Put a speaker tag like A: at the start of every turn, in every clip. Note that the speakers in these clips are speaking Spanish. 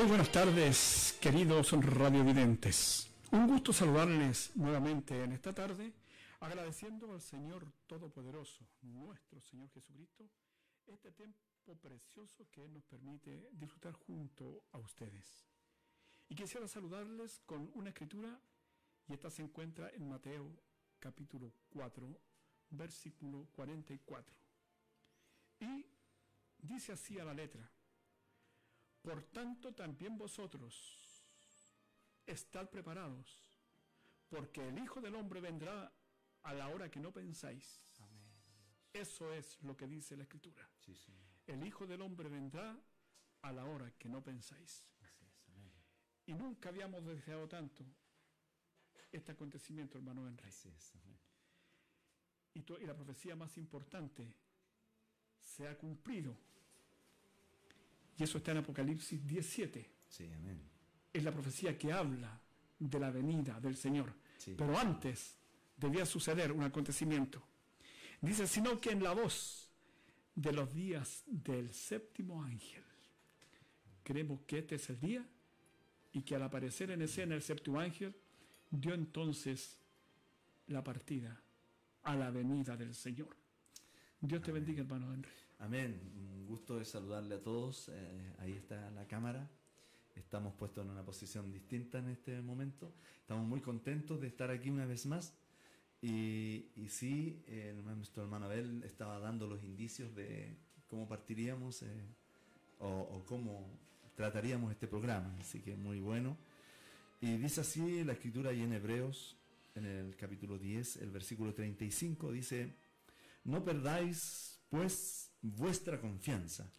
A: Muy buenas tardes, queridos radiovidentes. Un gusto saludarles nuevamente en esta tarde, agradeciendo al Señor Todopoderoso, nuestro Señor Jesucristo, este tiempo precioso que nos permite disfrutar junto a ustedes. Y quisiera saludarles con una escritura, y esta se encuentra en Mateo capítulo 4, versículo 44. Y dice así a la letra, por tanto también vosotros estad preparados, porque el Hijo del Hombre vendrá a la hora que no pensáis. Eso es lo que dice la Escritura. El Hijo del Hombre vendrá a la hora que no pensáis. y nunca habíamos deseado tanto este acontecimiento, hermano Henry. y, y la profecía más importante se ha cumplido y eso está en Apocalipsis 17.
B: Sí, amén.
A: Es la profecía que habla de la venida del Señor. Pero antes debía suceder un acontecimiento. Dice, sino que en la voz de los días del séptimo ángel. Creemos que este es el día y que al aparecer en escena el séptimo ángel dio entonces la partida a la venida del Señor. Dios te bendiga, hermano Henry.
B: Amén. Un gusto de saludarle a todos. Eh, ahí está la cámara. Estamos puestos en una posición distinta en este momento. Estamos muy contentos de estar aquí una vez más. Y, y sí, nuestro hermano Abel estaba dando los indicios de cómo partiríamos eh, o, o cómo trataríamos este programa. Así que muy bueno. Y dice así la escritura ahí en Hebreos, en el capítulo 10, el versículo 35, dice no perdáis, pues, vuestra confianza,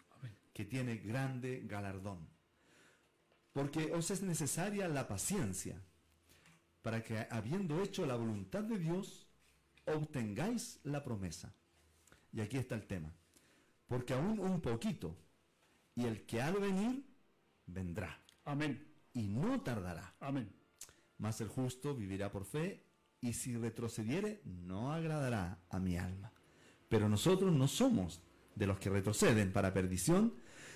B: que tiene grande galardón. Porque os es necesaria la paciencia, para que, habiendo hecho la voluntad de Dios, obtengáis la promesa. Y aquí está el tema. Porque aún un poquito, y el que ha de venir, vendrá.
A: Amén.
B: Y no tardará.
A: Amén.
B: Mas el justo vivirá por fe, y si retrocediere, no agradará a mi alma. Pero nosotros no somos de los que retroceden para perdición,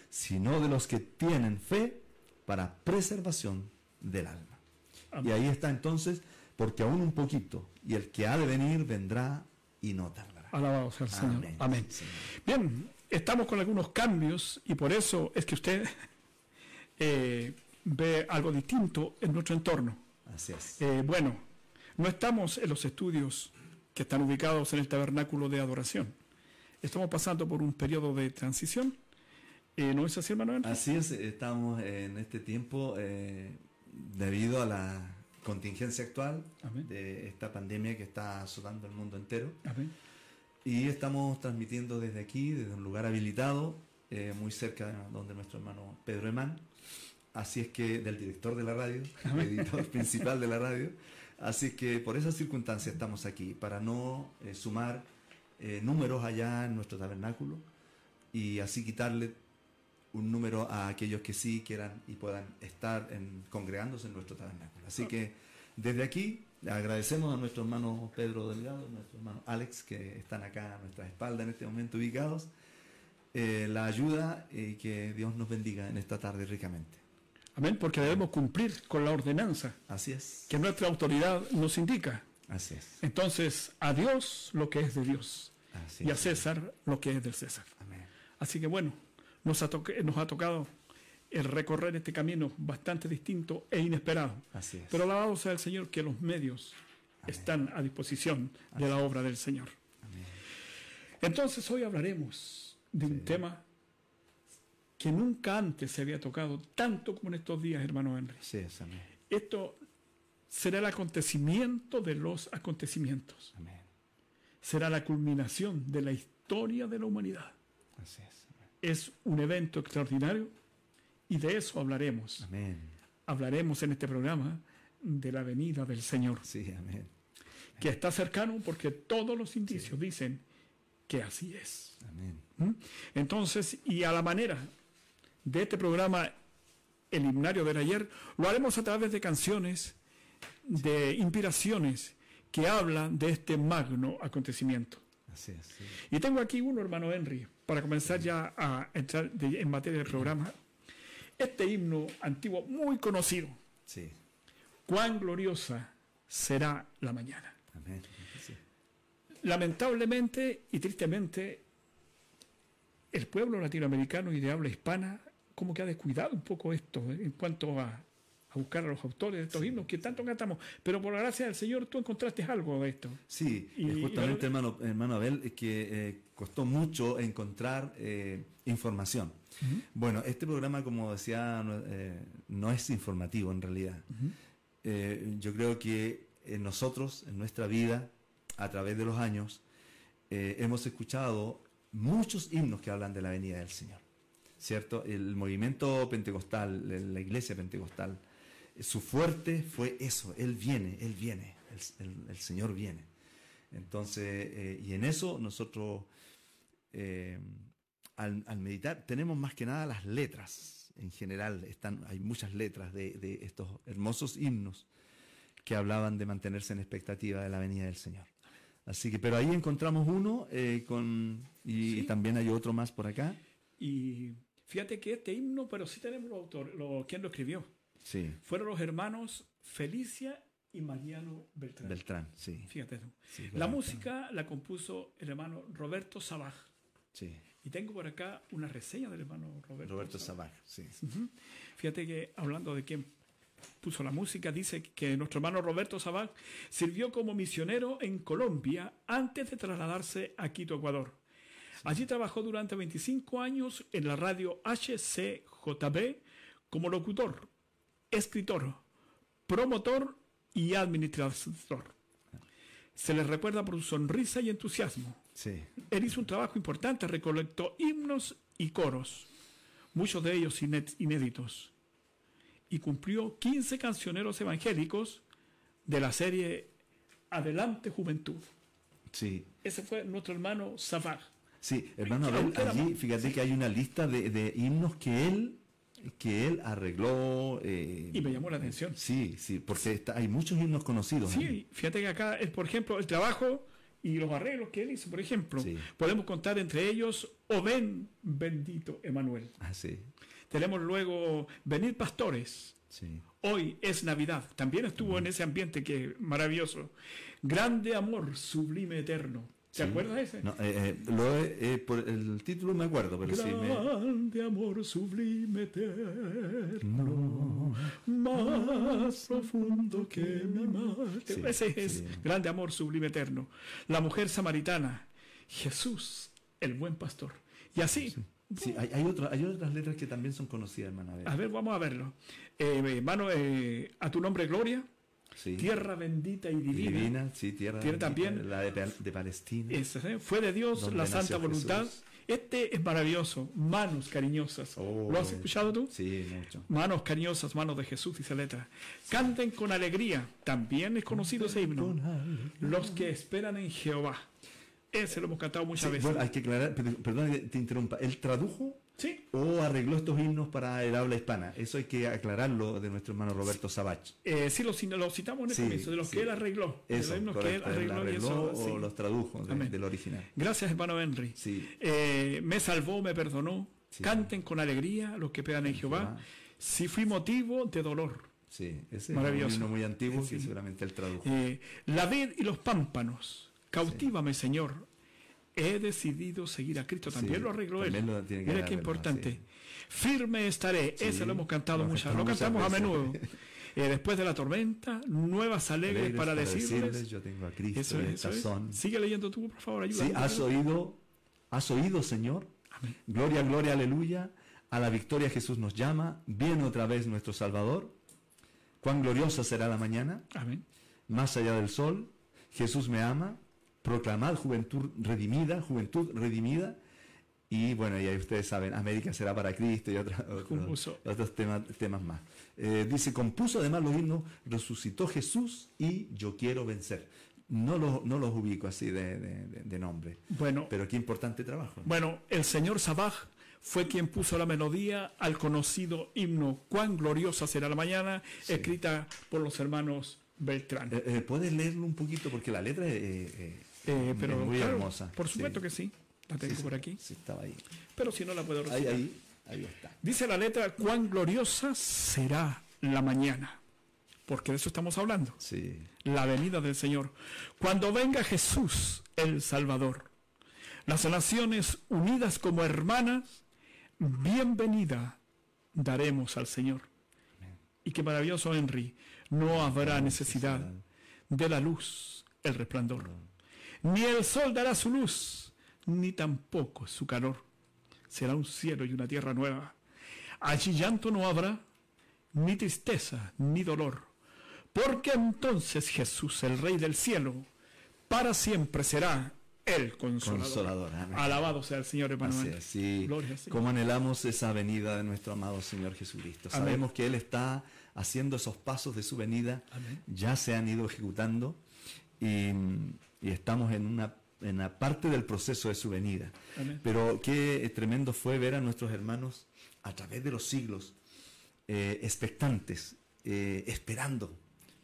B: sino de los que tienen fe para preservación del alma. Y ahí está entonces, porque aún un poquito, y el que ha de venir vendrá y no tardará.
A: Alabado sea el Señor. Amén. Bien, estamos con algunos cambios y por eso es que usted eh, ve algo distinto en nuestro entorno.
B: Así es.
A: Eh, bueno, no estamos en los estudios que están ubicados en el tabernáculo de adoración. Estamos pasando por un periodo de transición. Eh, ¿No es así, hermano?
B: Así es, estamos en este tiempo eh, debido a la contingencia actual de esta pandemia que está azotando el mundo entero. Y estamos transmitiendo desde aquí, desde un lugar habilitado, eh, muy cerca de donde nuestro hermano Pedro Emán. Así es que, del director de la radio, el editor principal de la radio. Así que por esas circunstancias estamos aquí, para no eh, sumar eh, números allá en nuestro tabernáculo y así quitarle un número a aquellos que sí quieran y puedan estar en, congregándose en nuestro tabernáculo. Así que desde aquí agradecemos a nuestro hermano Pedro Delgado, a nuestro hermano Alex, que están acá a nuestra espalda en este momento ubicados, eh, la ayuda y que Dios nos bendiga en esta tarde ricamente.
A: Amén, porque debemos cumplir con la ordenanza.
B: Así es.
A: Que nuestra autoridad nos indica.
B: Así es.
A: Entonces, a Dios lo que es de Dios. Y a César lo que es del César.
B: Amén.
A: Así que bueno, nos ha, nos ha tocado el recorrer este camino bastante distinto e inesperado.
B: Así es.
A: Pero alabado sea el Señor que los medios están a disposición de la obra del Señor.
B: Amén.
A: Entonces hoy hablaremos de un tema que nunca antes se había tocado, tanto como en estos días, hermano Henry.
B: Sí.
A: Esto será el acontecimiento de los acontecimientos.
B: Amén.
A: Será la culminación de la historia de la humanidad.
B: Así es.
A: Es un evento extraordinario y de eso hablaremos.
B: Amén.
A: Hablaremos en este programa de la venida del Señor.
B: Sí, amén.
A: Que está cercano porque todos los indicios dicen que así es.
B: Amén.
A: ¿Mm? Entonces, y a la manera de este programa, el himnario del ayer, lo haremos a través de canciones, de inspiraciones que hablan de este magno acontecimiento.
B: Así es,
A: Y tengo aquí uno, hermano Henry, para comenzar ya a entrar en materia del programa. este himno antiguo muy conocido.
B: Sí.
A: Cuán gloriosa será la mañana.
B: Amén. Sí.
A: Lamentablemente y tristemente, el pueblo latinoamericano y de habla hispana como que ha descuidado un poco esto en cuanto a, a buscar a los autores de estos himnos que tanto cantamos. Pero por la gracia del Señor tú encontraste algo de esto.
B: Sí,
A: Y- y
B: justamente, hermano, hermano Abel, es que eh, costó mucho encontrar eh, información. Bueno, este programa, como decía, no, eh, no es informativo en realidad. Eh, yo creo que eh, nosotros, en nuestra vida, a través de los años, eh, hemos escuchado muchos himnos que hablan de la venida del Señor. ¿Cierto? El movimiento pentecostal, la iglesia pentecostal, eh, su fuerte fue eso, Él viene, Él viene, el, el- el Señor viene. Entonces, eh, y en eso nosotros, eh, al, al meditar, tenemos más que nada las letras. En general, están, hay muchas letras de, de estos hermosos himnos que hablaban de mantenerse en expectativa de la venida del Señor. Así que, pero ahí encontramos uno eh, con, y
A: Sí.
B: también hay otro más por acá.
A: Y fíjate que este himno, pero sí tenemos los autores, lo, quién lo escribió.
B: Sí,
A: Fueron los hermanos Felicia y Mariano Beltrán.
B: Beltrán, sí.
A: Fíjate tú.
B: sí,
A: La música la compuso el hermano Roberto Sabaj.
B: Sí,
A: Y tengo por acá una reseña del hermano Roberto,
B: Roberto
A: Sabaj.
B: Sí.
A: Fíjate que hablando de quién puso la música, dice que nuestro hermano Roberto Sabaj sirvió como misionero en Colombia antes de trasladarse a Quito, Ecuador. Allí trabajó durante 25 años en la radio HCJB como locutor, escritor, promotor y administrador. Se le recuerda por su sonrisa y entusiasmo.
B: Sí,
A: Él hizo un trabajo importante, recolectó himnos y coros, muchos de ellos iné- inéditos, y cumplió 15 cancioneros evangélicos de la serie Adelante Juventud.
B: sí.
A: Ese fue nuestro hermano Sabaj.
B: Sí, hermano Abel, allí fíjate que hay una lista de, de himnos que él que él arregló. eh,
A: Y me llamó la atención.
B: Sí, sí, porque está- hay muchos himnos conocidos.
A: Sí, fíjate que acá, el- por ejemplo, el trabajo y los arreglos que él hizo, por ejemplo,
B: Sí.
A: podemos contar entre ellos, O ven, bendito Emanuel.
B: Ah, sí,
A: Tenemos luego, Venid Pastores,
B: sí.
A: Hoy es Navidad. También estuvo en ese ambiente que maravilloso. Grande amor, sublime eterno. ¿Te
B: Sí.
A: acuerdas ese?
B: No, eh, eh, lo eh, por el título me acuerdo, pero sí me.
A: Grande amor, sublime eterno. Más profundo que mi mar.
B: Sí,
A: ese es
B: sí.
A: grande amor, sublime eterno. La mujer samaritana. Jesús, el buen pastor. Y así.
B: Sí, hay, hay, otra- hay otras letras que también son conocidas, hermana.
A: A ver, vamos a verlo. Eh, hermano, a tu nombre, gloria.
B: Sí.
A: Tierra bendita y divina.
B: divina, sí, tierra.
A: Tiene también-
B: La de, Pa- de Palestina.
A: ¿eh? Fue de Dios la santa voluntad.
B: Jesús.
A: Este es maravilloso. Manos cariñosas.
B: Oh,
A: ¿Lo has escuchado tú?
B: Sí, mucho.
A: Manos cariñosas, manos de Jesús, dice la letra. Canten con alegría. También es conocido ese himno. Los que esperan en Jehová. Ese lo hemos cantado muchas
B: Sí,
A: veces.
B: bueno, hay que aclarar, per- perdón que te interrumpa. ¿Él tradujo
A: Sí.
B: o arregló estos himnos para el habla hispana? Eso hay que aclararlo de nuestro hermano Roberto Sabach.
A: Eh, sí, lo, lo citamos en el
B: Sí,
A: comienzo, de los
B: sí.
A: que él arregló. de
B: Eso,
A: los himnos que él
B: correcto. ¿Él
A: arregló. y
B: arregló
A: eso,
B: o los tradujo de- del original?
A: Gracias, hermano Henry.
B: Sí.
A: Eh, me salvó, me perdonó. Canten con alegría los que esperan en Jehová. Si fui motivo de dolor.
B: Sí, ese
A: Maravilloso.
B: es un himno muy antiguo que seguramente él tradujo.
A: Eh, la vid y los pámpanos. Cautívame, Señor. He decidido seguir a Cristo. También
B: Sí,
A: lo arregló
B: también
A: él.
B: lo tiene que
A: Mira qué importante.
B: sí.
A: Firme estaré.
B: Sí,
A: Ese lo hemos cantado
B: lo
A: muchas. Lo
B: cantamos
A: a menudo. Eh, después de la tormenta, nuevas alegres,
B: Alegres
A: para, decirles.
B: yo tengo a Cristo
A: Eso es, eso. Sigue leyendo tú, por favor, ayúdame.
B: Sí, has oído, has oído, Señor.
A: Amén.
B: Gloria, gloria, aleluya. A la victoria Jesús nos llama. Viene otra vez nuestro Salvador. Cuán gloriosa será la mañana.
A: Amén.
B: Más allá del sol, Jesús me ama. Proclamad juventud redimida, juventud redimida. Y bueno, y ahí ustedes saben, América será para Cristo y otros, temas, temas más. Eh, dice, compuso además los himnos, resucitó Jesús y yo quiero vencer. No los, no los ubico así de, de- nombre,
A: Bueno,
B: pero qué importante trabajo.
A: Bueno, el señor Sabaj fue quien puso la melodía al conocido himno Cuán gloriosa será la mañana, escrita por los hermanos Beltrán.
B: Eh, eh, ¿Puedes leerlo un poquito? Porque la letra es, eh,
A: Eh,
B: es muy
A: claro,
B: hermosa.
A: Por supuesto
B: Sí.
A: que sí, la tengo
B: Sí,
A: por aquí,
B: Sí, estaba ahí.
A: pero si no la puedo recitar.
B: ahí. Ahí está.
A: Dice la letra, cuán gloriosa será la mañana. Porque de eso estamos hablando.
B: Sí.
A: La venida del Señor. Cuando venga Jesús, el Salvador. Las naciones unidas como hermanas, bienvenida daremos al Señor. Y qué maravilloso, Henry. No habrá necesidad de la luz, el resplandor. Ni el sol dará su luz, ni tampoco su calor. Será un cielo y una tierra nueva. Allí llanto no habrá, ni tristeza, ni dolor. Porque entonces Jesús, el Rey del cielo, para siempre será el consolador.
B: Consolador.
A: Alabado sea el Señor Emanuel.
B: sí.
A: Gloria al Señor.
B: Como anhelamos esa venida de nuestro amado Señor Jesucristo.
A: Amén.
B: Sabemos que Él está haciendo esos pasos de su venida,
A: Amén.
B: ya se han ido ejecutando y, y estamos en una, en una parte del proceso de su venida.
A: Amén.
B: Pero qué tremendo fue ver a nuestros hermanos a través de los siglos, eh, expectantes, eh, esperando.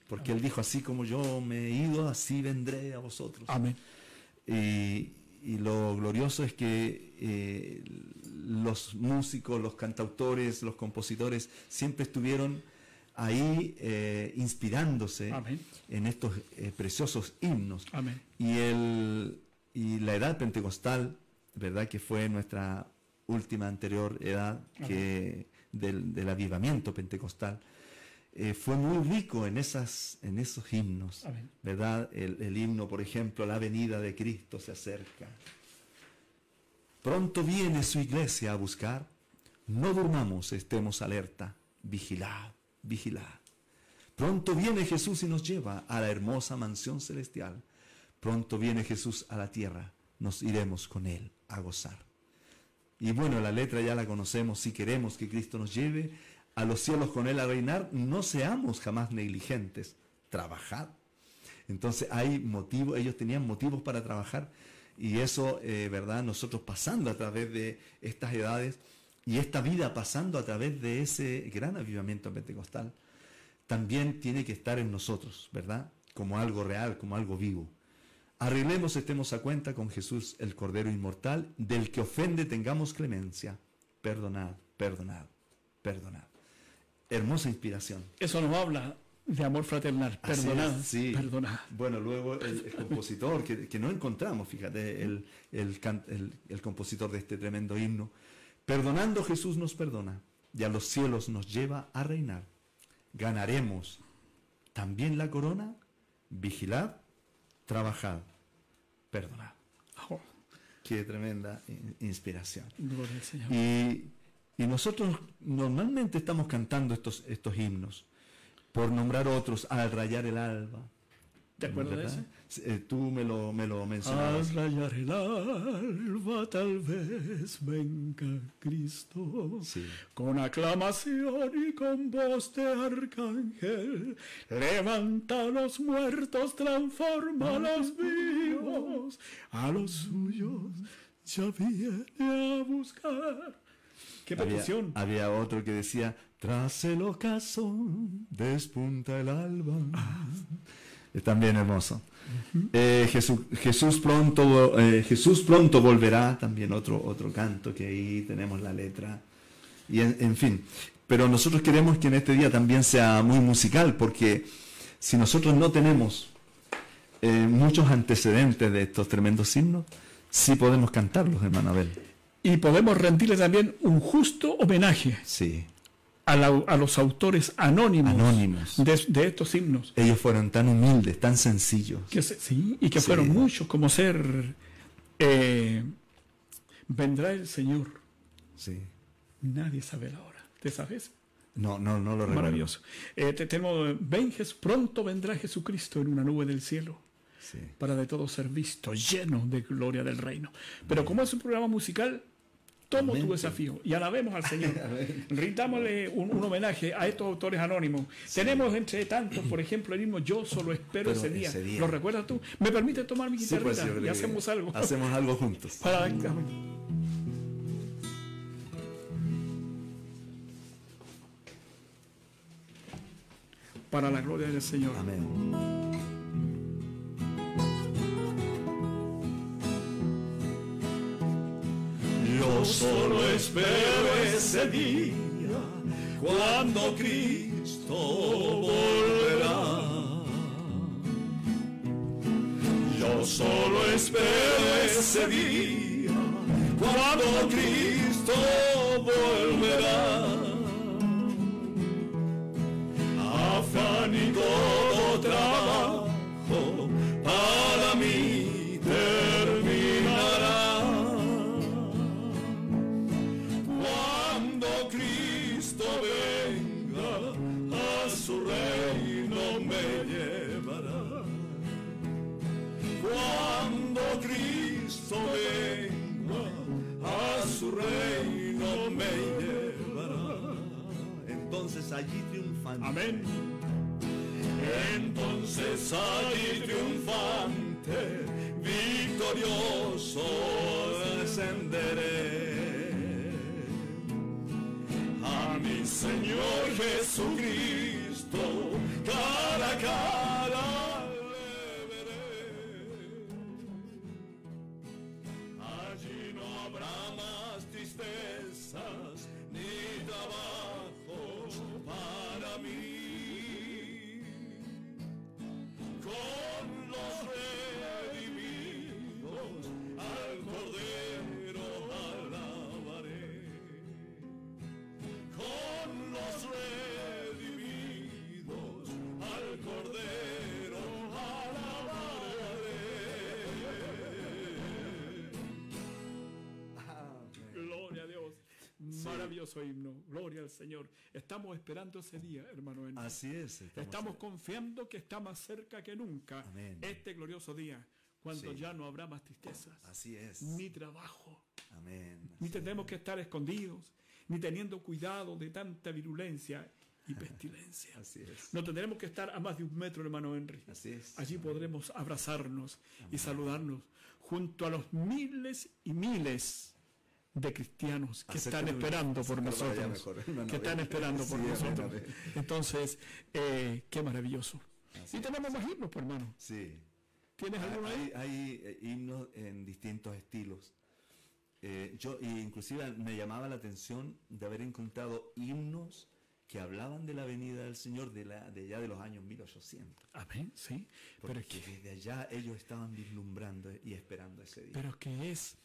B: Porque Él dijo, así como yo me he ido, así vendré a vosotros.
A: Amén.
B: Y, y lo glorioso es que eh, los músicos, los cantautores, los compositores siempre estuvieron ahí eh, inspirándose
A: Amén.
B: en estos eh, preciosos himnos.
A: Amén.
B: Y, el, y la edad pentecostal, ¿verdad? Que fue nuestra última anterior edad que del, del avivamiento pentecostal, eh, fue muy rico en, esas, en esos himnos,
A: Amén.
B: ¿verdad? El, el himno, por ejemplo, la venida de Cristo se acerca. Pronto viene su iglesia a buscar, no durmamos, estemos alerta, vigilad, vigilad. Pronto viene Jesús y nos lleva a la hermosa mansión celestial. Pronto viene Jesús a la tierra, nos iremos con Él a gozar. Y bueno, la letra ya la conocemos, si queremos que Cristo nos lleve a los cielos con Él a reinar, no seamos jamás negligentes, trabajad. Entonces hay motivos, ellos tenían motivos para trabajar y eso, eh, ¿verdad? Nosotros pasando a través de estas edades y esta vida pasando a través de ese gran avivamiento pentecostal, también tiene que estar en nosotros, ¿verdad? Como algo real, como algo vivo. Arreglemos, estemos a cuenta con Jesús, el Cordero Inmortal, del que ofende tengamos clemencia. Perdonad, perdonad, perdonad. Hermosa inspiración.
A: Eso nos habla de amor fraternal. Perdonad.
B: es, sí.
A: Perdonad.
B: Bueno, luego el, el compositor, que, que no encontramos, fíjate, el compositor de este tremendo himno. Perdonando Jesús nos perdona y a los cielos nos lleva a reinar. Ganaremos también la corona, vigilad, trabajad, perdonad.
A: Oh,
B: Qué tremenda in- inspiración.
A: gloria al Señor.
B: Y, y nosotros normalmente estamos cantando estos, estos himnos, por nombrar otros, al rayar el alba.
A: ¿Te acuerdas de ese?
B: Eh, tú me lo, me lo mencionabas.
A: Al rayar el alba tal vez venga Cristo.
B: Sí.
A: Con aclamación y con voz de arcángel, levanta a los muertos, transforma a los vivos, a los suyos ya viene a buscar. ¿Qué petición?
B: había otro que decía, tras el ocaso despunta el alba. Es también hermoso. Eh, Jesús, Jesús, pronto, eh, Jesús pronto volverá, también otro, otro canto que ahí tenemos la letra. Y en, en fin, pero nosotros queremos que en este día también sea muy musical, porque si nosotros no tenemos eh, muchos antecedentes de estos tremendos himnos, sí podemos cantarlos, hermano Abel.
A: Y podemos rendirle también un justo homenaje
B: Sí.
A: A, la- a los autores anónimos,
B: Anónimos.
A: De, de estos himnos.
B: Ellos fueron tan humildes, tan sencillos.
A: Que se- sí, y que
B: Sí.
A: fueron muchos, como ser eh, Vendrá el Señor.
B: Sí.
A: Nadie sabe la hora. ¿Te sabes?
B: No, no, no lo recuerdo.
A: Maravilloso. Eh, te- tenemos, ven, pronto vendrá Jesucristo en una nube del cielo
B: Sí.
A: para de todo ser visto, lleno de gloria del reino. Pero como es un programa musical, tomo
B: Amén.
A: tu desafío y alabemos al Señor. Rindámosle un, un homenaje a estos autores anónimos. Tenemos entre tantos, por ejemplo, el mismo Yo solo espero
B: Pero
A: ese día.
B: ese día.
A: ¿Lo recuerdas tú? ¿Me permite tomar mi
B: Sí,
A: guitarrita
B: pues,
A: y hacemos algo?
B: Hacemos algo juntos.
A: Para, para la gloria del Señor.
B: Amén. Yo solo espero ese día cuando Cristo volverá. Yo solo espero ese día cuando Cristo volverá.
C: Allí triunfante.
A: Amén.
B: Entonces allí triunfante, victorioso descenderé. A mi Señor Jesucristo, cara a cara le veré. Allí no habrá más tristezas ni trabajos Con los redimidos al Cordero alabaré. Con los redimidos al Cordero
A: Maravilloso himno. Gloria al Señor. Estamos esperando ese día, hermano. Henry.
C: Así es.
A: Estamos confiando que está más cerca que nunca
C: Amén.
A: este glorioso día, cuando
C: Sí.
A: ya no habrá más tristezas,
C: Así es.
A: ni trabajo,
C: Amén.
A: ni tendremos que estar escondidos, ni teniendo cuidado de tanta virulencia y pestilencia.
C: Así es.
A: No tendremos que estar a más de un metro, hermano Henry.
C: Así es.
A: Allí podremos abrazarnos y saludarnos junto a los miles y miles de cristianos que están esperando por
C: allá
A: nosotros. que están esperando por nosotros. Entonces, eh, qué maravilloso.
C: Así
A: y tenemos más himnos, pues, hermano.
C: Sí.
A: ¿Tienes alguno ahí?
C: Hay, hay, eh, himnos en distintos estilos. Eh, yo, inclusive me llamaba la atención de haber encontrado himnos que hablaban de la venida del Señor de, la, de ya de los años 1800.
A: Amén, sí. Pero
C: Porque
A: es que,
C: desde allá ellos estaban vislumbrando y esperando ese día.
A: pero que es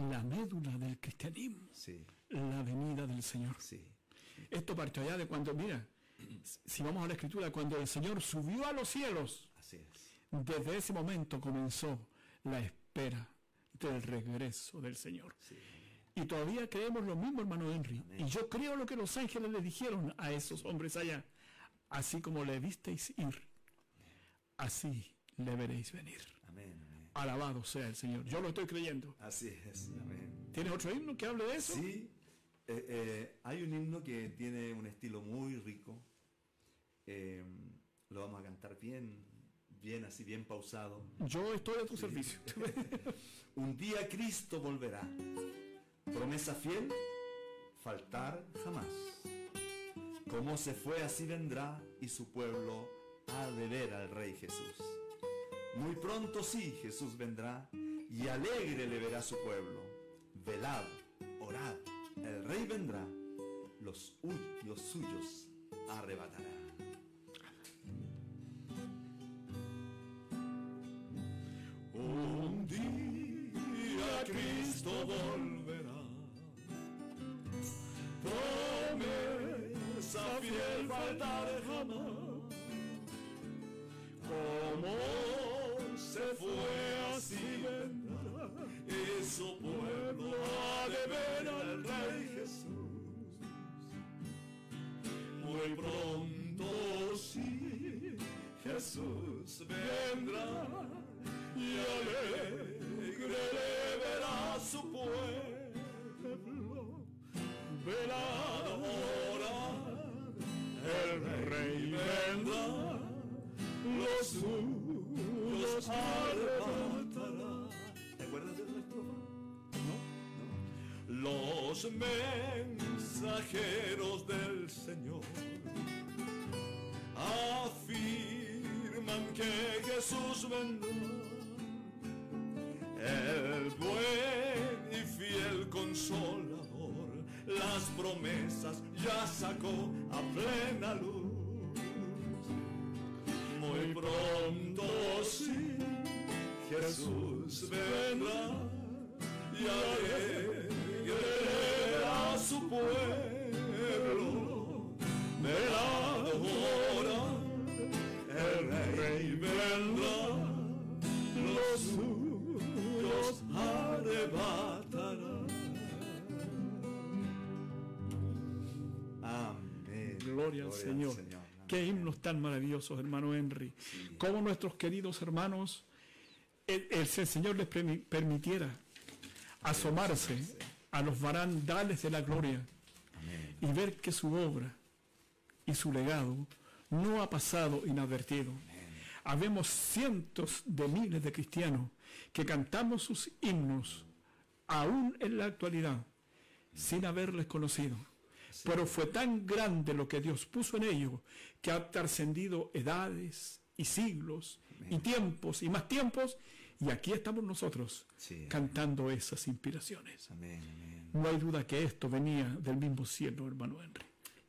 A: la médula del cristianismo,
C: sí,
A: la venida del Señor.
C: sí,
A: Esto partió allá de cuando, mira, si vamos a la escritura, cuando el Señor subió a los cielos,
C: así es.
A: desde ese momento comenzó la espera del regreso del Señor.
C: Sí,
A: Y todavía creemos lo mismo, hermano Henry.
C: Amén.
A: Y yo creo lo que los ángeles le dijeron a esos hombres allá. Así como le visteis ir, así le veréis venir.
C: amén, amén.
A: Alabado sea el Señor. Yo lo estoy creyendo.
C: Así es, amén.
A: ¿Tienes otro himno que hable de eso?
C: Sí, eh, eh, hay un himno que tiene un estilo muy rico. Eh, lo vamos a cantar bien, bien así, bien pausado.
A: Yo estoy a tu servicio.
C: Un día Cristo volverá. Promesa fiel, faltar jamás. Como se fue, así vendrá, y su pueblo ha de ver al Rey Jesús. Muy pronto sí, Jesús vendrá, y alegre le verá su pueblo. Velad, orad, el Rey vendrá, los, los suyos arrebatará.
B: Un día Cristo volverá. Promesa fiel faltar jamás. Como se fue así vendrá. Y su pueblo ha de ver al Rey Jesús. Muy pronto sí, Jesús vendrá y alegre le verá su pueblo. Velad, orad, el rey vendrá, los suyos arrebatará.
C: ¿Te acuerdas de otra estrofa?
B: Los mensajeros del Señor afirman que Jesús vendrá. El buen y fiel
D: promesas ya sacó a plena luz. Muy pronto Jesús vendrá y alegrará su pueblo. Verá ahora, el rey vendrá, los suyos arrebatará.
B: Amén.
A: Gloria al Señor. Qué himnos tan maravillosos, hermano Henry. Cómo nuestros queridos hermanos, el, Señor les permitiera asomarse a los barandales de la gloria
B: Amén.
A: y ver que su obra y su legado no ha pasado inadvertido. Habemos cientos de miles de cristianos que cantamos sus himnos aún en la actualidad sin haberles conocido. Pero fue tan grande lo que Dios puso en ellos que ha trascendido edades y siglos y tiempos y más tiempos y aquí estamos nosotros
B: Sí.
A: cantando esas inspiraciones.
B: Amén, amén.
A: No hay duda que esto venía del mismo cielo, hermano Henry.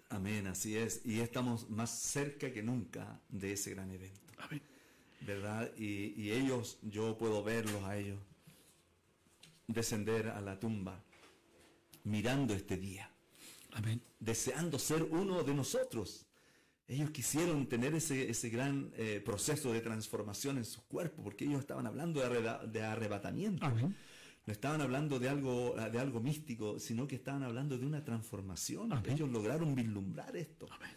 B: Amén, así es. Y estamos más cerca que nunca de ese gran evento.
A: Amén.
B: ¿Verdad? Y, y ellos, yo puedo verlos a ellos descender a la tumba, mirando este día,
A: Amén.
B: deseando ser uno de nosotros. Ellos quisieron tener ese, ese gran eh, proceso de transformación en su cuerpo, porque ellos estaban hablando de, arreba- de arrebatamiento.
A: Amén.
B: No estaban hablando de algo, de algo místico, sino que estaban hablando de una transformación.
A: Amén.
B: Ellos lograron vislumbrar esto.
A: Amén.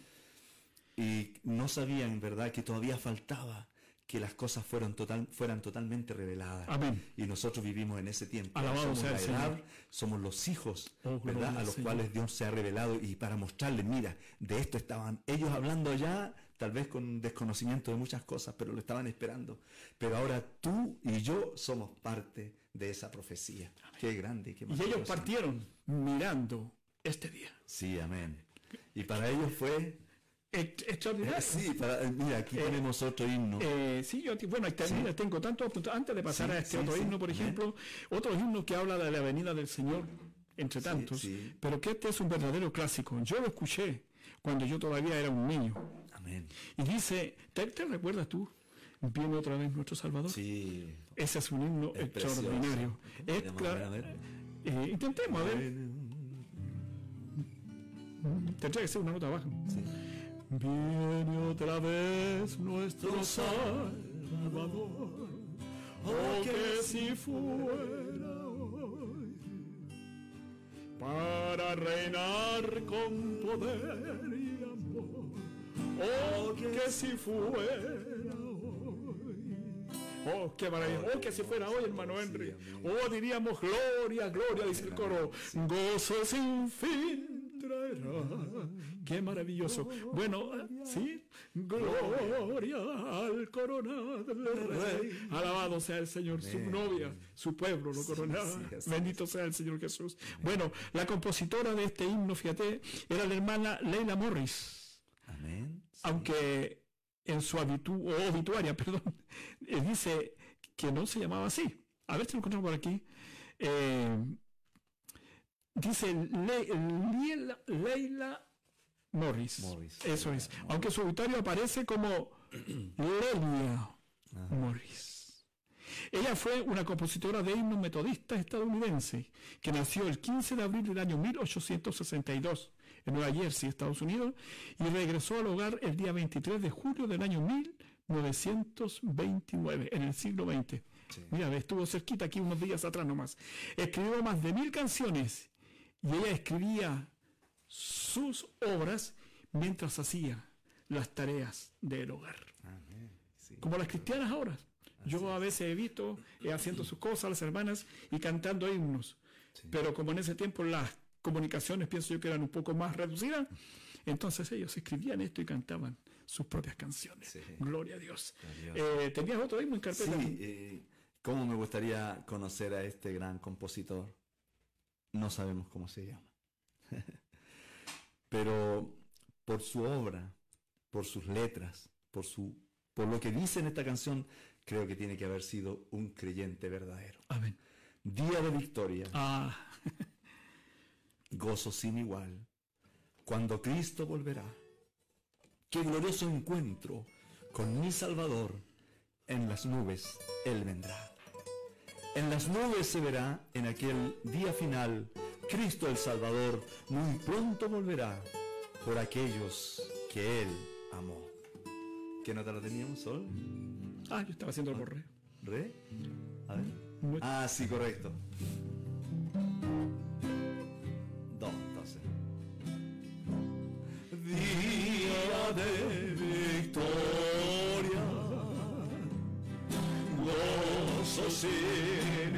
B: Y no sabían, ¿verdad?, que todavía faltaba que las cosas fueran, total, fueran totalmente reveladas.
A: Amén.
B: Y nosotros vivimos en ese tiempo.
A: Alabado
B: somos
A: sea
B: la edad,
A: Señor.
B: somos los hijos,
A: Oh,
B: ¿verdad?, a los
A: Señor.
B: cuales Dios se ha revelado y para mostrarles, mira, de esto estaban ellos hablando ya, tal vez con desconocimiento de muchas cosas, pero lo estaban esperando. Pero ahora tú y yo somos parte de esa profecía. Qué grande, qué
A: Y ellos partieron mirando este día.
B: Sí, amén. Y para ellos fue,
A: Extraordinario.
B: Eh, sí, para, eh, mira, aquí
A: Eh,
B: tenemos otro himno.
A: Eh, sí, yo, bueno, ahí
B: Sí.
A: tengo tantos apuntados. Antes de pasar
B: Sí,
A: a este
B: sí,
A: otro
B: sí.
A: himno, por ejemplo, otro himno que habla de la venida del Señor, entre
B: Sí,
A: tantos,
B: sí.
A: pero que este es un verdadero clásico. Yo lo escuché cuando yo todavía era un niño.
B: Amén.
A: Y dice, ¿te, te recuerdas tú? Viene otra vez nuestro Salvador.
B: Sí.
A: Ese es un himno
B: Es
A: extraordinario. Es
B: a ver.
A: eh, intentemos, a ver. Tendría que ser una nota baja.
B: Sí.
A: Viene otra vez nuestro Salvador, oh que si fuera hoy, para reinar con poder y amor, oh que si fuera hoy, oh qué maravilla, oh que si fuera hoy hermano Henry, oh diríamos gloria, gloria, dice el coro, gozo sin fin traerá. Qué maravilloso. Bueno, sí, gloria al coronado rey. Alabado sea el Señor, su novia, su pueblo lo coronaba.
B: sí, así
A: Bendito sea el Señor Jesús. Bueno, la compositora de este himno, fíjate, era la hermana Leila Morris
B: Amén. Sí.
A: aunque en su habitu- o obituaria, perdón, eh, dice que no se llamaba así. A ver si lo encontramos por aquí. Eh, dice Le- Leila, Leila Morris.
B: Morris.
A: Eso es.
B: Morris.
A: Aunque su obituario aparece como Lelia. Morris. Ella fue una compositora de himnos metodista estadounidense que nació el 15 de abril del año 1862 en Nueva Jersey, Estados Unidos, y regresó al hogar el día 23 de julio del año 1929, en el siglo XX.
B: Sí.
A: Mira, estuvo cerquita aquí unos días atrás nomás. Escribió más de mil canciones y ella escribía sus obras mientras hacía las tareas del hogar
B: Amén. Sí.
A: como las cristianas ahora. Yo a veces he visto eh, haciendo sus cosas las hermanas y cantando himnos,
B: Sí.
A: pero como en ese tiempo las comunicaciones pienso yo que eran un poco más reducidas, entonces ellos escribían esto y cantaban sus propias canciones.
B: Sí.
A: Gloria a Dios. Eh, ¿Tenías otro himno en carpeta?
B: Sí, eh, ¿cómo me gustaría conocer a este gran compositor? No sabemos cómo se llama. Pero por su obra, por sus letras, por, su, por lo que dice en esta canción, creo que tiene que haber sido un creyente verdadero.
A: Amén.
B: Día de victoria,
A: Ah,
B: gozo sin igual, cuando Cristo volverá. Qué glorioso encuentro con mi Salvador, en las nubes Él vendrá. En las nubes se verá en aquel día final, Cristo el Salvador muy pronto volverá por aquellos que Él amó. ¿Qué nota la teníamos, Sol?
E: Ah, yo estaba haciendo el re.
B: ¿Re? A ver. Ah, sí, correcto. Do, entonces.
A: Día de victoria, gozo sin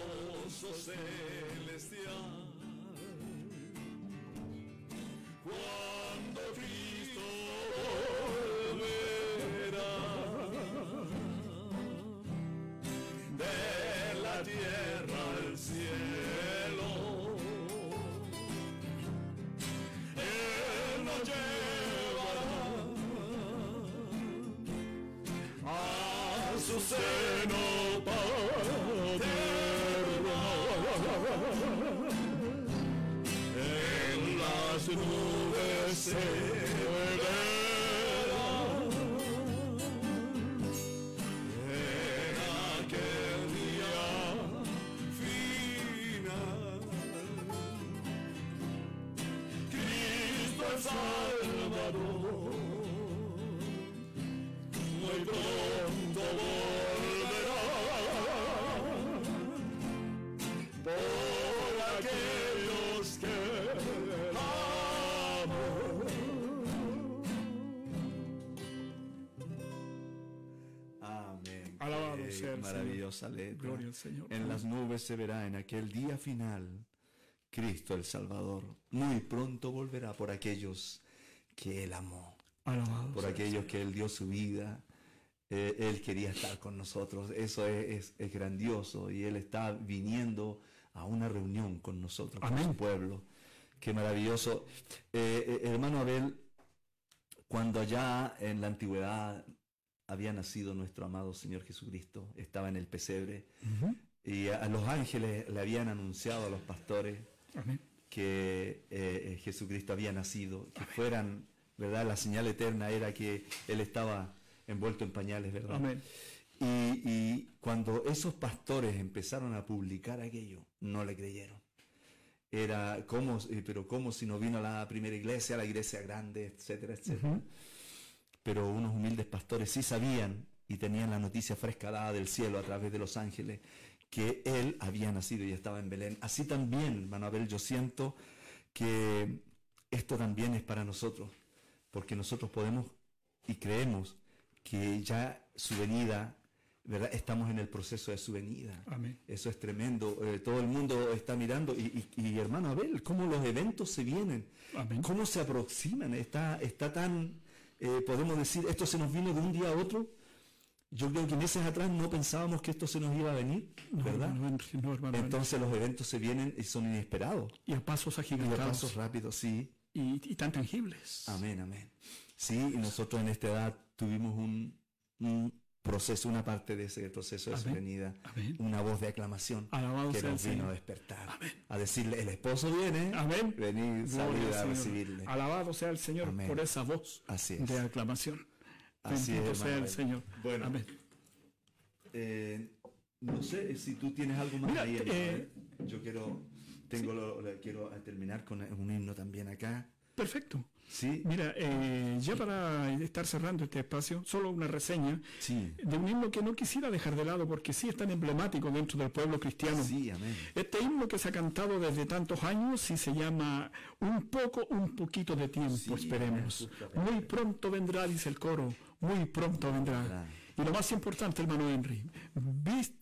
A: gozo celestial, cuando Cristo volverá de la tierra al cielo. Él nos llevará a su seno se verá. En aquel día final. Cristo el
B: Maravillosa letra.
E: Gloria al Señor.
B: En las nubes se verá en aquel día final Cristo el Salvador. Muy pronto volverá por aquellos que Él amó,
E: Alabado.
B: por aquellos que Él dio su vida. Eh, él quería estar con nosotros. Eso es, es- es grandioso y Él está viniendo a una reunión con nosotros, con
E: Amén.
B: su pueblo. Qué maravilloso. Eh, eh, hermano Abel, cuando allá en la antigüedad había nacido nuestro amado Señor Jesucristo, estaba en el pesebre, y a, a los ángeles le habían anunciado a los pastores
E: Amén.
B: que eh, eh, Jesucristo había nacido, que fueran, ¿verdad? La señal eterna era que Él estaba envuelto en pañales, ¿verdad?
E: Amén.
B: Y, y cuando esos pastores empezaron a publicar aquello, no le creyeron. Era como, eh, pero como si no vino la primera iglesia, la iglesia grande, etcétera, etcétera. Pero unos humildes pastores sí sabían y tenían la noticia fresca dada del cielo a través de los ángeles que él había nacido y estaba en Belén. Así también, Manuel, yo siento que esto también es para nosotros, porque nosotros podemos y creemos que ya su venida, ¿verdad? Estamos en el proceso de su venida.
E: Amén.
B: Eso es tremendo. Eh, todo el mundo está mirando y, y- y, hermano Abel, cómo los eventos se vienen,
E: Amén.
B: cómo se aproximan. Está, está tan, eh, podemos decir, esto se nos vino de un día a otro. yo creo que meses atrás no pensábamos que esto se nos iba a venir, ¿verdad?
A: no.
B: Entonces los eventos se vienen y son inesperados.
A: y a pasos
B: Y a
A: agigantados
B: pasos rápidos, sí.
A: y, y tan tangibles.
B: Amén, amén. Sí, y nosotros en esta edad tuvimos un, un proceso, una parte de ese proceso de su
A: Amén.
B: venida,
A: Amén.
B: una voz de aclamación
A: Alabado
B: que nos vino a despertar, a decirle, el esposo viene,
A: Amén.
B: venid, salid
A: al
B: a recibirle.
A: Alabado sea el Señor por esa voz
B: Así es.
A: de aclamación.
B: Así
A: Bendito
B: es,
A: sea el. Señor.
B: Bueno.
A: Amén.
B: Eh, no sé si tú tienes algo más
A: Mira,
B: ahí.
A: eh.
B: Yo quiero, tengo lo- lo- quiero terminar con un himno también acá.
A: Perfecto.
B: Sí,
A: Mira, eh, ya para estar cerrando este espacio, solo una reseña
B: sí,
A: de un himno que no quisiera dejar de lado porque sí es tan emblemático dentro del pueblo cristiano.
B: sí, amén.
A: Este himno que se ha cantado desde tantos años y se llama Un poco, un poquito de tiempo, esperemos. Muy pronto vendrá, dice el coro, muy pronto vendrá. Y lo más importante, hermano Henry,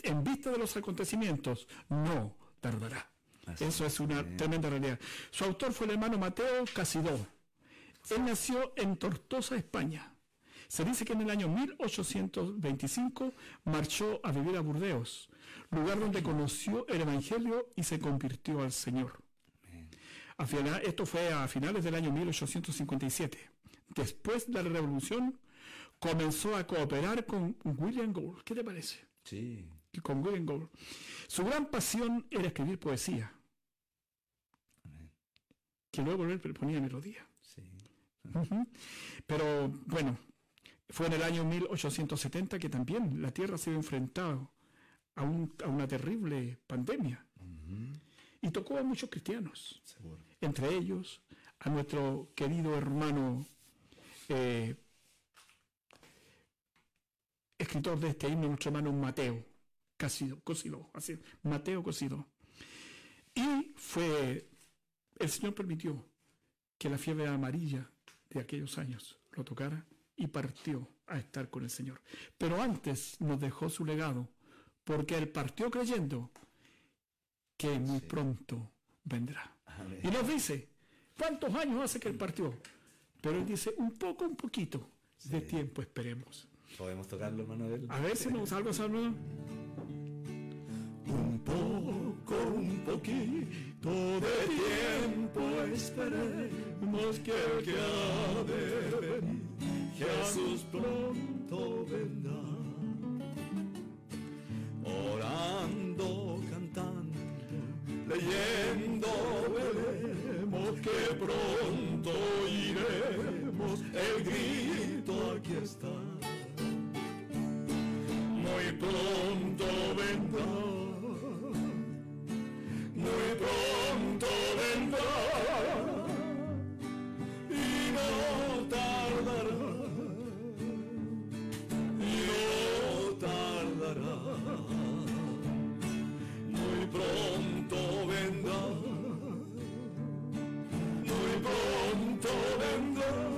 A: en vista de los acontecimientos, no tardará.
B: Así
A: Eso es una tremenda realidad. Su autor fue el hermano Mateo Casidó. Él nació en Tortosa, España. Se dice que en el año 1825 marchó a vivir a Burdeos, lugar donde conoció el Evangelio y se convirtió al Señor. A final- esto fue a finales del año 1857. Después de la Revolución, comenzó a cooperar con William Gould. ¿Qué te parece?
B: Sí,
A: con William Gould. Su gran pasión era escribir poesía,
B: amén.
A: que luego él ponía melodía. Pero bueno, fue en el año 1870 que también la Tierra se vio enfrentado a, un- a una terrible pandemia y tocó a muchos cristianos,
B: seguro.
A: entre ellos a nuestro querido hermano eh, escritor de este himno, nuestro hermano Mateo Casido, Cosido, así, Mateo Cosido. Y fue, el Señor permitió que la fiebre amarilla de aquellos años lo tocara y partió a estar con el Señor. Pero antes nos dejó su legado, porque él partió creyendo que muy pronto vendrá.
B: Amén.
A: Y nos dice, ¿cuántos años hace que él partió? Pero él dice, un poco, un poquito de tiempo esperemos.
B: ¿Podemos tocarlo, Manuel?
A: A ver si nos algo saluda.
D: Un poco, un poquito de tiempo esperemos que el que ha de venir, Jesús pronto vendrá. Orando, cantando, leyendo, veremos que pronto iremos. El grito aquí está muy pronto vendrá, muy pronto vendrá y no tardará, no tardará, muy pronto vendrá, muy pronto vendrá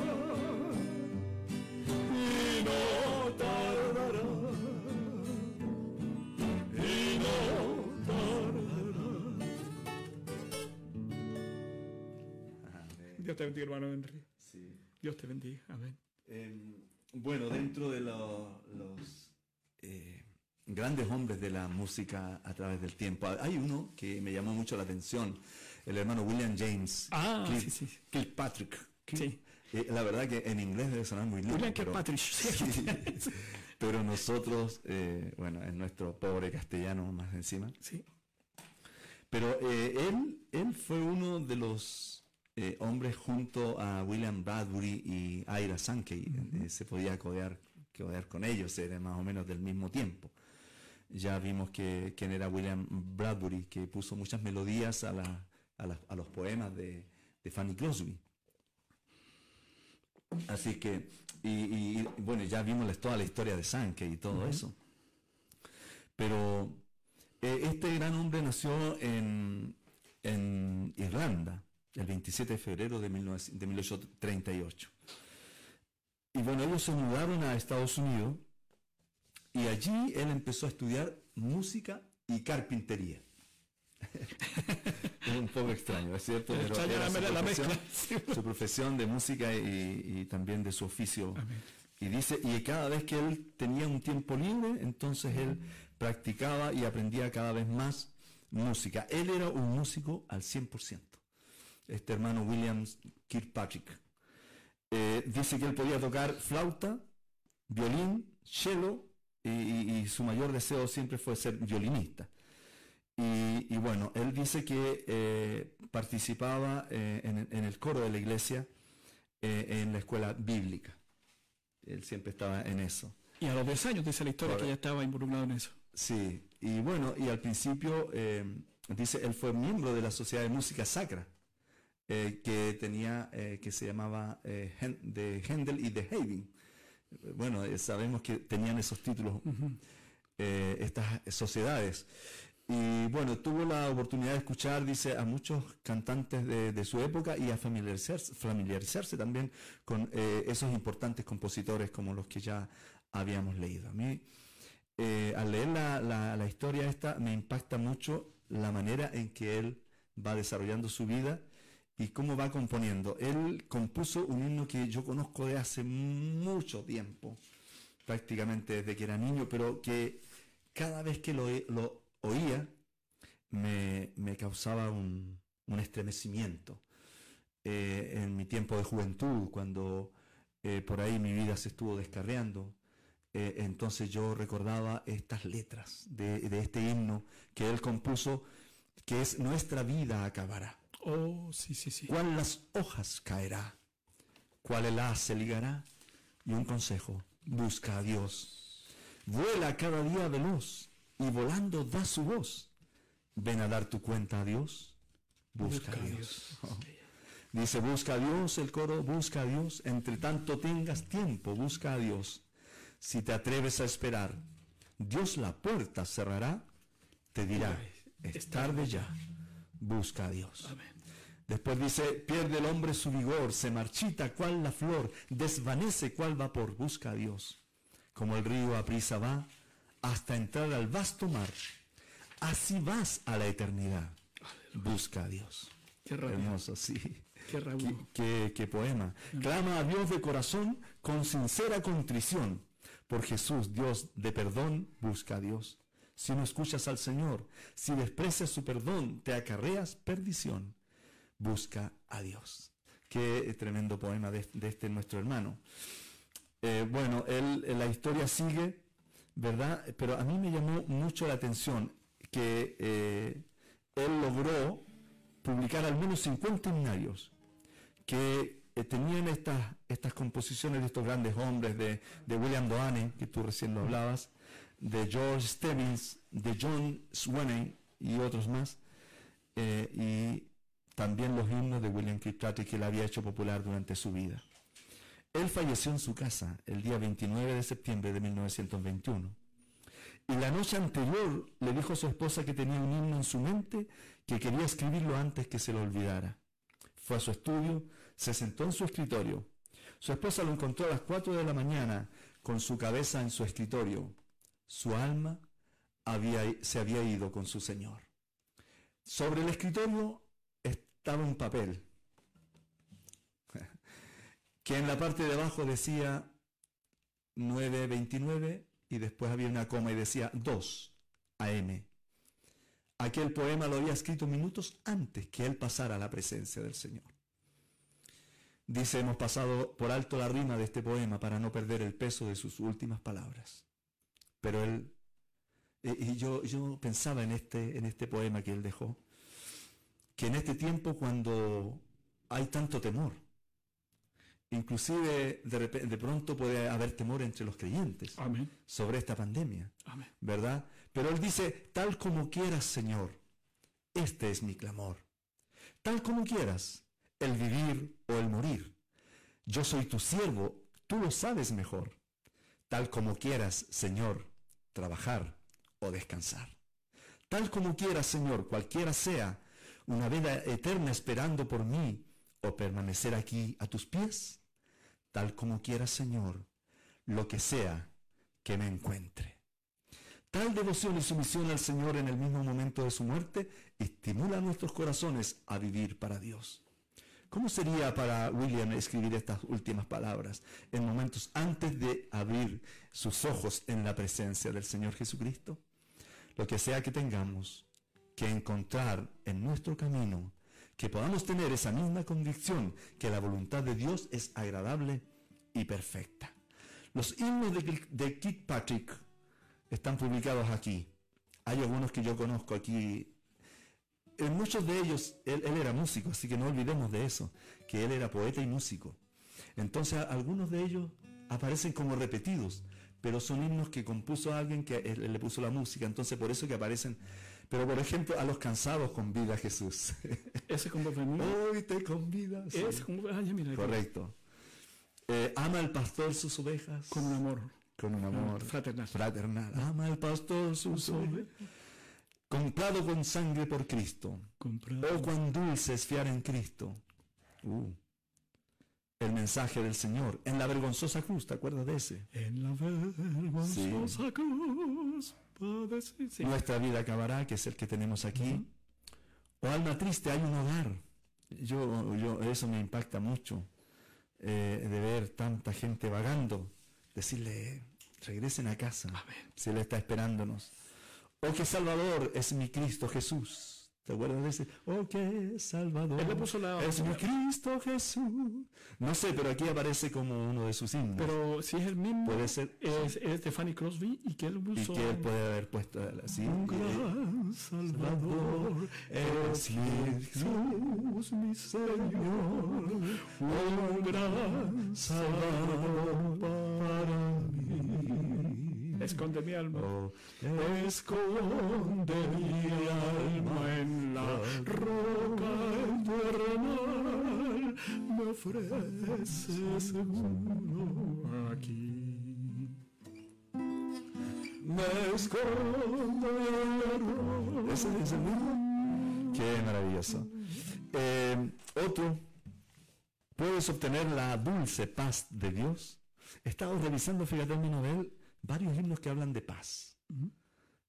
A: Dios te bendiga, hermano Henry.
B: Sí.
A: Dios te bendiga. Amén.
B: Eh, bueno, dentro de lo- los eh, grandes hombres de la música a través del tiempo, hay uno que me llamó mucho la atención, el hermano William James
A: Ah,
B: Kirk-
A: sí, sí.
B: Kirkpatrick.
A: Sí.
B: Eh, la verdad que en inglés debe sonar muy lindo.
A: William
B: pero-
A: Kirkpatrick, sí.
B: Sí. pero nosotros, eh, bueno, en nuestro pobre castellano más encima,
A: Sí.
B: Pero eh, él, él fue uno de los eh, hombres junto a William Bradbury y Ira Sankey. eh, se podía codear, codear con ellos, era más o menos del mismo tiempo. Ya vimos que quién era William Bradbury, que puso muchas melodías a, la- a, la- a los poemas de, de Fanny Crosby. Así que, y, y- y, bueno, ya vimos toda la historia de Sankey y todo eso. Pero eh, este gran hombre nació en, en Irlanda el 27 de febrero de, 19 de 1838. Y bueno, ellos se mudaron a Estados Unidos y allí él empezó a estudiar música y carpintería. es un poco extraño, ¿es cierto? Pero
A: Extraña
B: era
A: la
B: su
A: la
B: profesión-
A: mezcla,
B: su profesión de música y, y también de su oficio
A: Amén.
B: Y dice, y cada vez que él tenía un tiempo libre, entonces él practicaba y aprendía cada vez más música. Él era un músico al 100%. Este hermano William Kirkpatrick. Eh, dice que él podía tocar flauta, violín, cello y, su mayor deseo siempre fue ser violinista. Y, bueno, él dice que eh, participaba eh, en, el coro de la iglesia en la escuela bíblica. Él siempre estaba en eso.
A: Y a los 10 años dice la historia que ya estaba involucrado en eso.
B: Sí, y bueno, y al principio dice, él fue miembro de la Sociedad de Música Sacra eh, que tenía, eh, que se llamaba eh, de Händel y de Haydn. Bueno, sabemos que tenían esos títulos estas sociedades. Y bueno, tuvo la oportunidad de escuchar, dice, a muchos cantantes de, su época y a familiarizarse, familiarizarse también con esos importantes compositores como los que ya habíamos leído. A mí, al leer la, la historia esta, me impacta mucho la manera en que él va desarrollando su vida y cómo va componiendo. Él compuso un himno que yo conozco de hace mucho tiempo, prácticamente desde que era niño, pero que cada vez que lo, oía me, causaba un, estremecimiento. Eh, en mi tiempo de juventud, cuando eh, por ahí mi vida se estuvo descarreando, eh, entonces yo recordaba estas letras de, de este himno que él compuso, que es Nuestra vida acabará
A: Oh, sí, sí, sí.
B: ¿Cuál las hojas caerá? ¿Cuál el haz se ligará? Y un consejo, busca a Dios. Vuela cada día veloz y volando da su voz. Ven a dar tu cuenta a Dios. Busca, a Dios. Dice, busca a Dios el coro, busca a Dios. Entre tanto tengas tiempo, busca a Dios. Si te atreves a esperar, Dios la puerta cerrará, te dirá, es tarde ya busca a Dios. Después dice, pierde el hombre su vigor, se marchita cual la flor, desvanece cual vapor, busca a Dios. Como el río a prisa va hasta entrar al vasto mar, así vas a la eternidad. Busca a Dios.
A: Qué
B: hermoso, sí.
A: Qué,
B: qué poema. Clama a Dios de corazón con sincera contrición. Por Jesús, Dios de perdón, busca a Dios si no escuchas al Señor, si desprecias su perdón, te acarreas perdición. Busca a Dios. Qué tremendo poema de, este nuestro hermano. Eh, bueno, él, la historia sigue, ¿verdad? Pero a mí me llamó mucho la atención que eh, él logró publicar al menos 50 himnarios que eh, tenían estas, estas composiciones de estos grandes hombres, de, de William Doane, que tú recién lo hablabas, de George Stebbins, de John Swaney y otros más, eh, y también los himnos de William Kirkpatrick que él había hecho popular durante su vida. Él falleció en su casa el día 29 de septiembre de 1921. Y la noche anterior le dijo a su esposa que tenía un himno en su mente que quería escribirlo antes que se lo olvidara. Fue a su estudio, se sentó en su escritorio. Su esposa lo encontró a las 4 de la mañana con su cabeza en su escritorio, su alma se había ido con su Señor. Sobre el escritorio estaba un papel que en la parte de abajo decía 9.29 y después había una coma y decía 2 AM. Aquel poema lo había escrito minutos antes que él pasara a la presencia del Señor. Dice, hemos pasado por alto la rima de este poema para no perder el peso de sus últimas palabras. Pero él, y yo, yo pensaba en este, en este poema que él dejó, que en este tiempo cuando hay tanto temor, inclusive de, de pronto puede haber temor entre los creyentes sobre esta pandemia, ¿verdad? Pero él dice, tal como quieras, Señor, este es mi clamor. Tal como quieras, el vivir o el morir. Yo soy tu siervo, tú lo sabes mejor. Tal como quieras, Señor, trabajar o descansar. Tal como quieras, Señor, cualquiera sea, una vida eterna esperando por mí o permanecer aquí a tus pies, tal como quieras, Señor, lo que sea que me encuentre. Tal devoción y sumisión al Señor en el mismo momento de su muerte estimula a nuestros corazones a vivir para Dios. ¿Cómo sería para William escribir estas últimas palabras en momentos antes de abrir sus ojos en la presencia del Señor Jesucristo? Lo que sea que tengamos que encontrar en nuestro camino, que podamos tener esa misma convicción que la voluntad de Dios es agradable y perfecta. Los himnos de, de Kirkpatrick están publicados aquí. Hay algunos que yo conozco aquí. En muchos de ellos él, era músico, así que no olvidemos de eso, que él era poeta y músico. Entonces algunos de ellos aparecen como repetidos, pero son himnos que compuso alguien que le puso la música, entonces por eso que aparecen. Pero por ejemplo, a los cansados convida a Jesús.
A: Ese como
B: Hoy te convida.
A: Ese como, mira,
B: Correcto. Eh, ama el pastor sus ovejas.
A: Con un amor.
B: Con un amor
A: fraternal.
B: fraternal. Ama el pastor sus ovejas. Comprado con sangre por Cristo.
A: Comprado.
B: Oh, cuán dulce es fiar en Cristo. Uh. El mensaje del Señor en la vergonzosa cruz, ¿te acuerdas de ese?
A: En la vergonzosa cruz.
B: Nuestra vida acabará, que es el que tenemos aquí. O alma triste, hay un hogar. Yo, yo, eso me impacta mucho. Eh, de ver tanta gente vagando, decirle, regresen a casa, si Él está esperándonos. Oh, que Salvador es mi Cristo Jesús. ¿Te acuerdas de ese? Oh, qué Salvador. Es mi Cristo Jesús. No sé, pero aquí aparece como uno de sus himnos.
A: Pero si es el mismo.
B: Puede ser.
A: Es, es de Fanny Crosby y que él puso.
B: Y que él puede haber puesto así.
A: Un gran Salvador es Jesús, mi Señor. Un gran Salvador para mí. Esconde mi alma. Oh, esconde mi alma en la roca eternal. Me ofrece seguro aquí. Me escondo en la roca.
B: ¿Ese es el mismo? Qué maravilloso. Eh, otro, puedes obtener la dulce paz de Dios. He estado revisando, fíjate el de él, varios himnos que hablan de paz.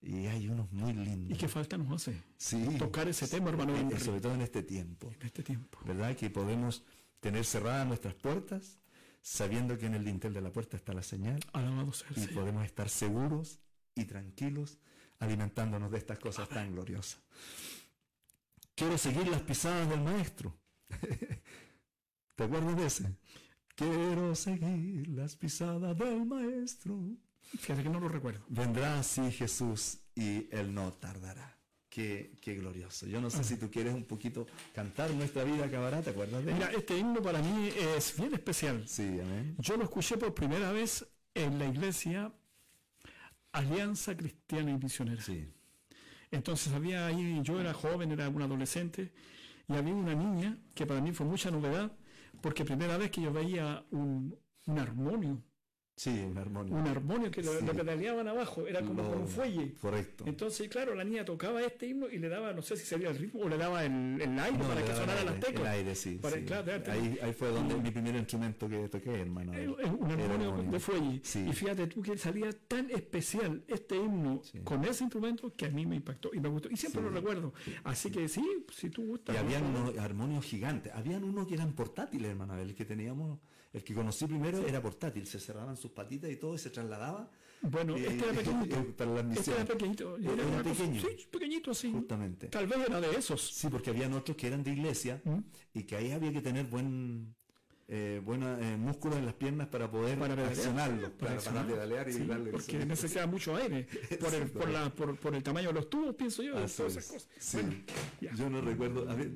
B: Y hay unos muy lindos.
A: ¿Y qué falta nos hace?
B: Sí.
A: Tocar ese tema, hermano.
B: Eh, sobre todo en este tiempo.
A: En este tiempo.
B: ¿Verdad? Que podemos tener cerradas nuestras puertas, sabiendo que en el dintel de la puerta está la señal.
A: Alabado sea
B: Y podemos estar seguros y tranquilos alimentándonos de estas cosas tan gloriosas. Quiero seguir las pisadas del maestro. ¿Te acuerdas de ese? Quiero seguir las pisadas del maestro.
A: Fíjate que no lo recuerdo.
B: Vendrá así Jesús y Él no tardará. Qué, qué, glorioso. Yo no sé si tú quieres un poquito cantar Nuestra vida acabará, ¿te acuerdas de él?
A: Mira, este himno para mí es bien especial.
B: Sí, amén.
A: Yo lo escuché por primera vez en la iglesia Alianza Cristiana y Misionera.
B: Sí.
A: Entonces había ahí, yo era joven, era un adolescente, y había una niña que para mí fue mucha novedad, porque primera vez que yo veía un, un armonio
B: Sí, un armonio.
A: Un armonio que lo, pedaleaban abajo, era como con un fuelle.
B: Correcto.
A: Entonces, claro, la niña tocaba este himno y le daba, no sé si sería el ritmo o le daba el, el aire para que sonara las teclas.
B: El aire, sí. ahí, ahí, fue donde mi primer instrumento que toqué, hermano.
A: Es un armonio, de fuelle. Y fíjate tú que salía tan especial este himno con ese instrumento que a mí me impactó y me gustó. Y siempre lo recuerdo. Así que sí, si tú gustas.
B: Y habían unos armonios gigantes. Habían unos que eran portátiles, hermano, el que teníamos el que conocí primero era portátil, se cerraban sus patitas y todo y se trasladaba.
A: Bueno, este era pequeñito.
B: para la
A: este era pequeñito.
B: Era, pequeño.
A: sí, pequeñito, sí.
B: Justamente.
A: Tal vez era de esos.
B: Sí, porque habían otros que eran de iglesia ¿Mm? y que ahí había que tener buen eh, buena, eh, músculos en las piernas para poder
A: para
B: accionarlo, para, para, pedalear y darle
A: Porque necesita mucho aire por el, por, la, por, por, el tamaño de los tubos, pienso yo. todas esas cosas.
B: Sí. Bueno, yo no recuerdo. A ver.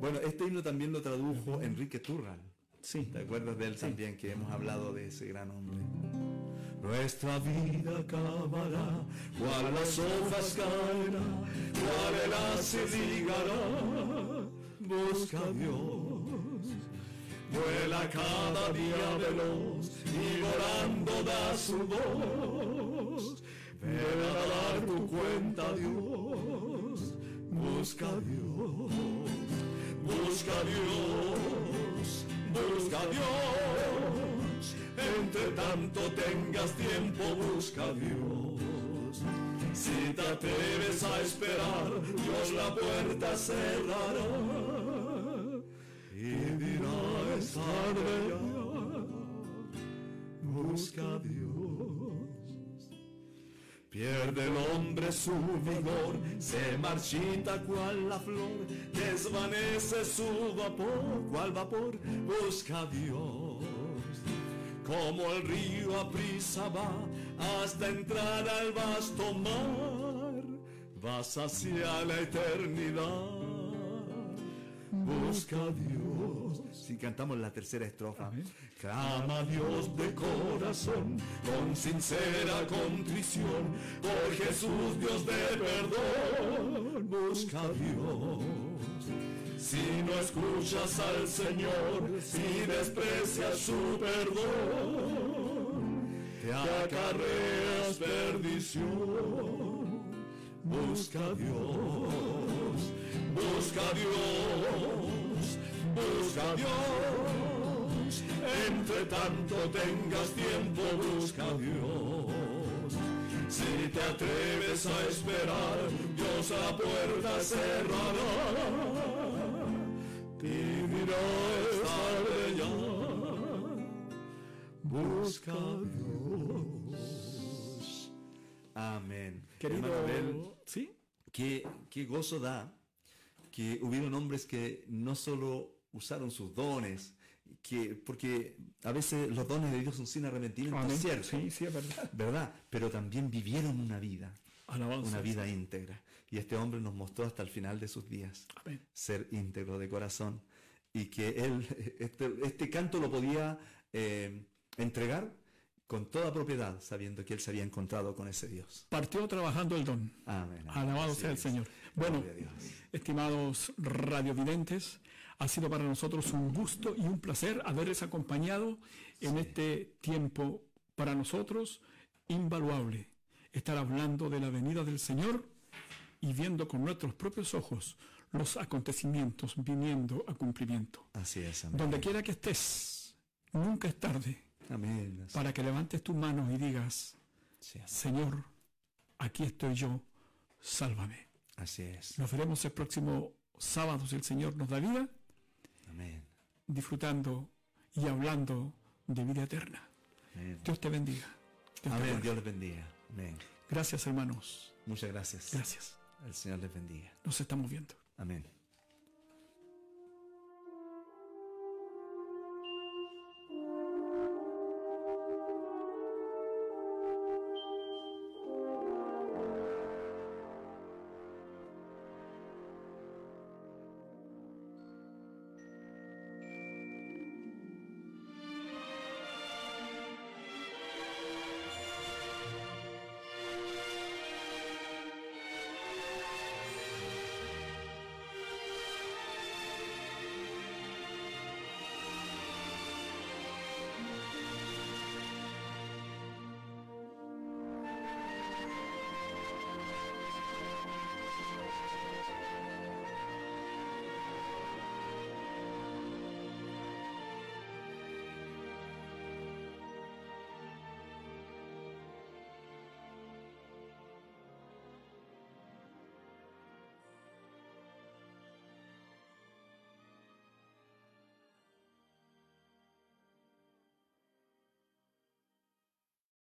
B: Bueno, este himno también lo tradujo Enrique Turral.
A: Sí.
B: ¿Te acuerdas de él también que hemos hablado de ese gran hombre? Nuestra vida acabará, cual las hojas caerá, cual el hace ligará. Busca a Dios, vuela cada día veloz y volando da su voz. Ven a dar tu cuenta a Dios, busca a Dios. Busca a Dios, busca a Dios. Entre tanto tengas tiempo, busca a Dios. Si te atreves a esperar, Dios la puerta cerrará y dirá es tarde. Busca a Dios. Pierde el hombre su vigor, se marchita cual la flor, desvanece su vapor, cual vapor, busca Dios. Como el río a prisa va hasta entrar al vasto mar, vas hacia la eternidad. Busca a Dios.
F: Si cantamos la tercera estrofa.
B: Clama a Dios de corazón, con sincera contrición, por Jesús Dios de perdón, busca a Dios. Si no escuchas al Señor, si desprecias su perdón, te acarreas perdición. Busca a Dios, busca a Dios, busca a Dios. Entre tanto tengas tiempo, busca a Dios. Si te atreves a esperar, Dios la puerta cerrará. Y dirá es tarde ya. Busca a Dios.
F: Amén.
A: Querido,
F: Abel,
A: ¿sí?
F: qué, qué gozo da que hubieron hombres que no solo usaron sus dones, que, porque a veces los dones de Dios son sin arrepentimiento,
A: Amén.
F: cierto,
A: Sí, sí, es verdad.
F: ¿verdad? Pero también vivieron una vida,
A: Alabanza.
F: una vida íntegra. Y este hombre nos mostró hasta el final de sus días
A: Amén.
F: ser íntegro de corazón y que él, este, este canto lo podía eh, entregar con toda propiedad, sabiendo que él se había encontrado con ese Dios.
A: Partió trabajando el don.
F: Amén.
A: Alabado sea el
F: es.
A: Señor. Bueno, estimados radiovidentes, ha sido para nosotros un gusto y un placer haberles acompañado en este tiempo para nosotros invaluable. Estar hablando de la venida del Señor y viendo con nuestros propios ojos los acontecimientos viniendo a cumplimiento.
F: Así es, amén.
A: Donde quiera que estés, nunca es tarde
F: Amén.
A: Para que levantes tus manos y digas,
F: sí.
A: Señor, aquí estoy yo, sálvame.
F: Así es.
A: Nos veremos el próximo sábado si el Señor nos da vida,
F: Amén.
A: disfrutando y hablando de vida eterna.
F: Amén.
A: Dios te bendiga. Dios
F: Amén. Dios les bendiga. Amén.
A: Gracias hermanos.
F: Muchas gracias.
A: Gracias.
F: El Señor les bendiga.
A: Nos estamos viendo.
F: Amén.